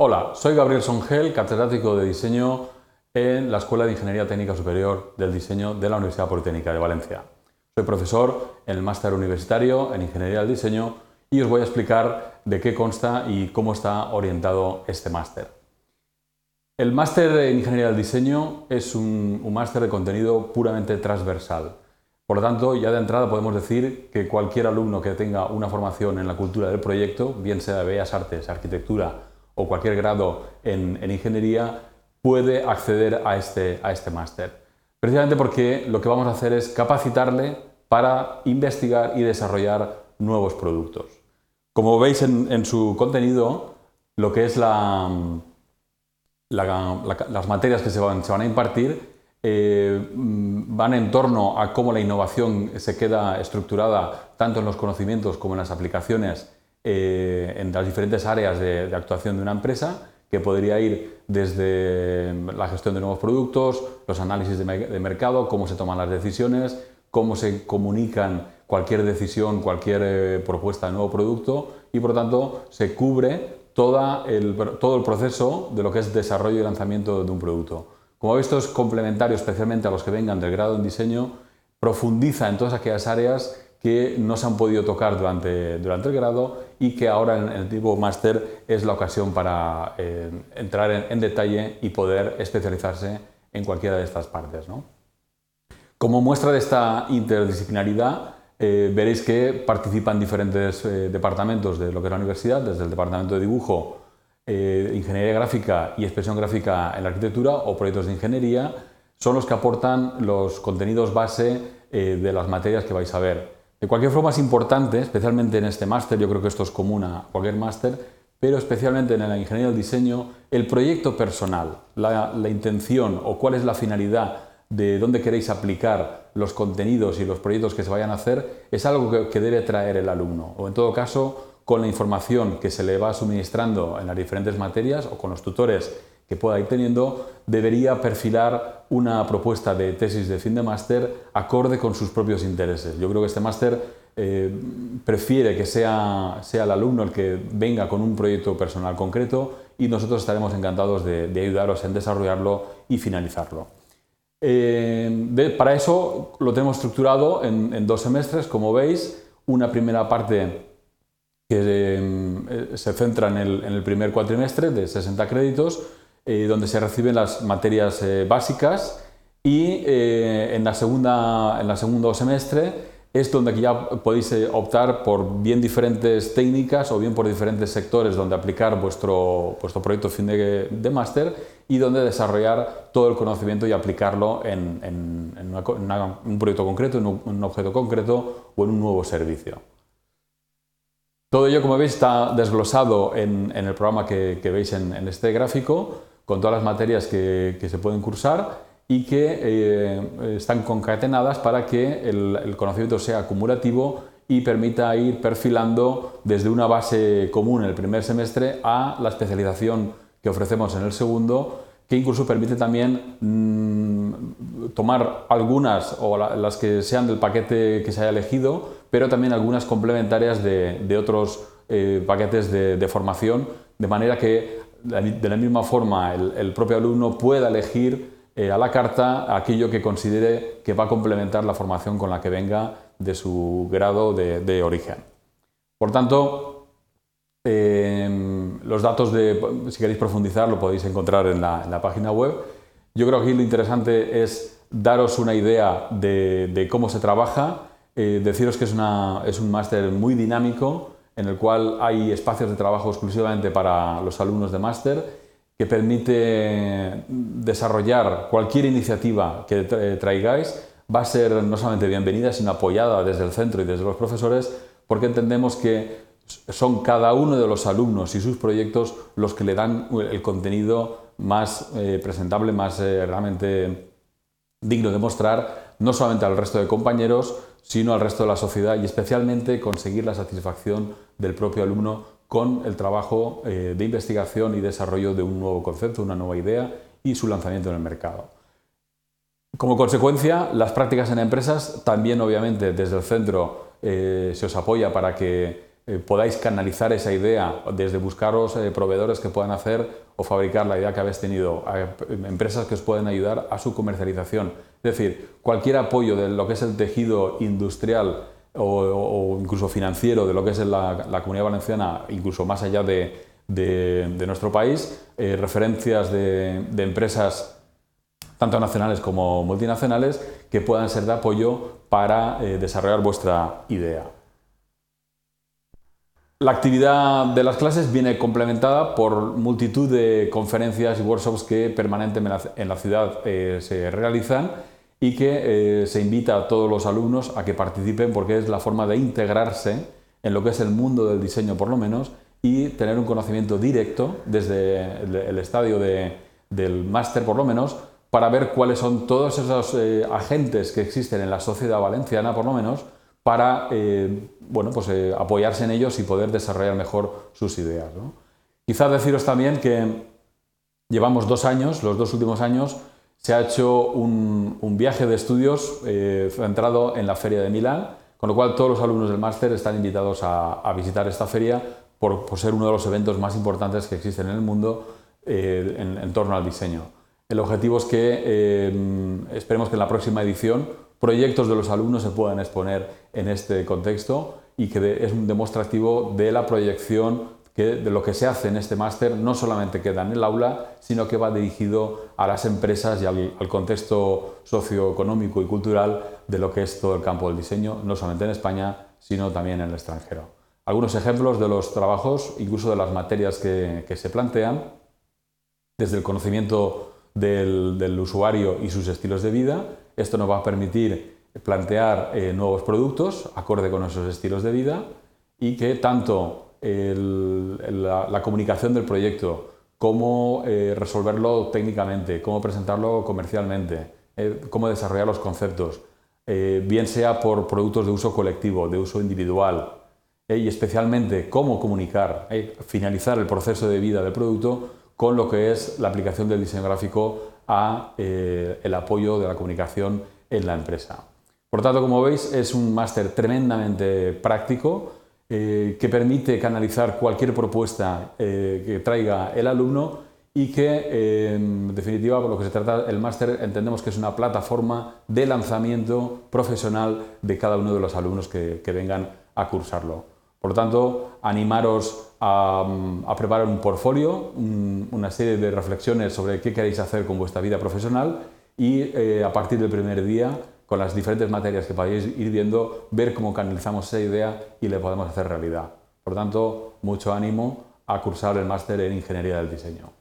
Hola, soy Gabriel Songel, catedrático de diseño en la Escuela de Ingeniería Técnica Superior del Diseño de la Universidad Politécnica de Valencia. Soy profesor en el máster universitario en Ingeniería del Diseño y os voy a explicar de qué consta y cómo está orientado este máster. El máster en Ingeniería del Diseño es un, máster de contenido puramente transversal. Por lo tanto, ya de entrada podemos decir que cualquier alumno que tenga una formación en la cultura del proyecto, bien sea de Bellas Artes, Arquitectura o cualquier grado en, ingeniería, puede acceder a este, a este máster. Precisamente porque lo que vamos a hacer es capacitarle para investigar y desarrollar nuevos productos. Como veis en, su contenido, lo que es la, las materias que se van, se van a impartir eh, van en torno a cómo la innovación se queda estructurada tanto en los conocimientos como en las aplicaciones eh, en las diferentes áreas de, actuación de una empresa, que podría ir desde la gestión de nuevos productos, los análisis de, mercado, cómo se toman las decisiones, cómo se comunican cualquier decisión, cualquier eh, propuesta de nuevo producto y por tanto se cubre todo el proceso de lo que es desarrollo y lanzamiento de un producto. Como esto es complementario especialmente a los que vengan del grado en diseño, profundiza en todas aquellas áreas que no se han podido tocar durante, durante el grado y que ahora en el tipo máster es la ocasión para eh, entrar en, detalle y poder especializarse en cualquiera de estas partes. Como muestra de esta interdisciplinaridad, eh, veréis que participan diferentes eh, departamentos de lo que es la universidad, desde el departamento de dibujo ingeniería gráfica y expresión gráfica en la arquitectura o proyectos de ingeniería son los que aportan los contenidos base de las materias que vais a ver. De cualquier forma es importante, especialmente en este máster, yo creo que esto es común a cualquier máster, pero especialmente en la ingeniería del diseño, el proyecto personal, la, intención o cuál es la finalidad de dónde queréis aplicar los contenidos y los proyectos que se vayan a hacer, es algo que, que debe traer el alumno. O en todo caso, con la información que se le va suministrando en las diferentes materias o con los tutores que pueda ir teniendo, debería perfilar una propuesta de tesis de fin de máster acorde con sus propios intereses. Yo creo que este máster eh, prefiere que sea, sea el alumno el que venga con un proyecto personal concreto y nosotros estaremos encantados de, ayudaros en desarrollarlo y finalizarlo. Eh, para eso lo tenemos estructurado en, dos semestres, como veis, una primera parte que eh, se centra en el, primer cuatrimestre de 60 créditos, eh, donde se reciben las materias eh, básicas y en, la segunda, en el segundo semestre es donde ya podéis optar por bien diferentes técnicas o bien por diferentes sectores donde aplicar vuestro, vuestro proyecto fin de, de máster y donde desarrollar todo el conocimiento y aplicarlo en, en, un proyecto concreto, en un objeto concreto o en un nuevo servicio. Todo ello, como veis, está desglosado en, el programa que, veis en, este gráfico, con todas las materias que, se pueden cursar y que eh, están concatenadas para que el, conocimiento sea acumulativo y permita ir perfilando desde una base común en el primer semestre a la especialización que ofrecemos en el segundo, que incluso permite también mm, tomar algunas o las que sean del paquete que se haya elegido pero también algunas complementarias de, otros eh, paquetes de, formación, de manera que de la misma forma el, propio alumno pueda elegir eh, a la carta aquello que considere que va a complementar la formación con la que venga de su grado de, origen. Por tanto, em, los datos de, si queréis profundizar, lo podéis encontrar en la, página web. Yo creo que lo interesante es daros una idea de cómo se trabaja eh, deciros que es, un máster muy dinámico en el cual hay espacios de trabajo exclusivamente para los alumnos de máster que permite desarrollar cualquier iniciativa que traigáis. Va a ser no solamente bienvenida, sino apoyada desde el centro y desde los profesores, porque entendemos que son cada uno de los alumnos y sus proyectos los que le dan el contenido más eh, presentable, más eh, realmente digno de mostrar, no solamente al resto de compañeros, sino al resto de la sociedad y especialmente conseguir la satisfacción del propio alumno con el trabajo eh, de investigación y desarrollo de un nuevo concepto, una nueva idea y su lanzamiento en el mercado. Como consecuencia, las prácticas en empresas también obviamente desde el centro eh, se os apoya para que eh, podáis canalizar esa idea desde buscaros eh, proveedores que puedan hacer o fabricar la idea que habéis tenido, empresas que os pueden ayudar a su comercialización. Es decir, cualquier apoyo de lo que es el tejido industrial o, incluso financiero de lo que es la, comunidad valenciana, incluso más allá de, nuestro país, eh, referencias de, empresas tanto nacionales como multinacionales que puedan ser de apoyo para desarrollar vuestra idea. La actividad de las clases viene complementada por multitud de conferencias y workshops que permanentemente en la ciudad eh, se realizan y que eh, se invita a todos los alumnos a que participen porque es la forma de integrarse en lo que es el mundo del diseño por lo menos y tener un conocimiento directo desde el, estadio del máster por lo menos para ver cuáles son todos esos eh, agentes que existen en la sociedad valenciana por lo menos para eh, bueno, pues, eh, apoyarse en ellos y poder desarrollar mejor sus ideas. Quizás deciros también que llevamos dos años, los dos últimos años, se ha hecho un, viaje de estudios eh, centrado en la Feria de Milán, con lo cual todos los alumnos del máster están invitados a, visitar esta feria por, ser uno de los eventos más importantes que existen en el mundo en, torno al diseño. El objetivo es que esperemos que en la próxima edición proyectos de los alumnos se puedan exponer en este contexto y que es un demostrativo de la proyección que de lo que se hace en este máster no solamente queda en el aula, sino que va dirigido a las empresas y al, contexto socioeconómico y cultural de lo que es todo el campo del diseño, no solamente en España, sino también en el extranjero. Algunos ejemplos de los trabajos, incluso de las materias que, se plantean, desde el conocimiento del usuario y sus estilos de vida, esto nos va a permitir plantear eh, nuevos productos acorde con esos estilos de vida y que tanto la, comunicación del proyecto, cómo eh, resolverlo técnicamente, cómo presentarlo comercialmente, eh, cómo desarrollar los conceptos, bien sea por productos de uso colectivo, de uso individual, y especialmente cómo comunicar, finalizar el proceso de vida del producto con lo que es la aplicación del diseño gráfico a eh, el apoyo de la comunicación en la empresa. Por tanto, como veis, es un máster tremendamente práctico eh, que permite canalizar cualquier propuesta eh, que traiga el alumno y que, en definitiva, por lo que se trata el máster, entendemos que es una plataforma de lanzamiento profesional de cada uno de los alumnos que vengan a cursarlo. Por tanto, animaros a, preparar un portfolio, una serie de reflexiones sobre qué queréis hacer con vuestra vida profesional y eh, a partir del primer día, con las diferentes materias que podéis ir viendo, ver cómo canalizamos esa idea y le podemos hacer realidad. Por tanto, mucho ánimo a cursar el máster en Ingeniería del Diseño.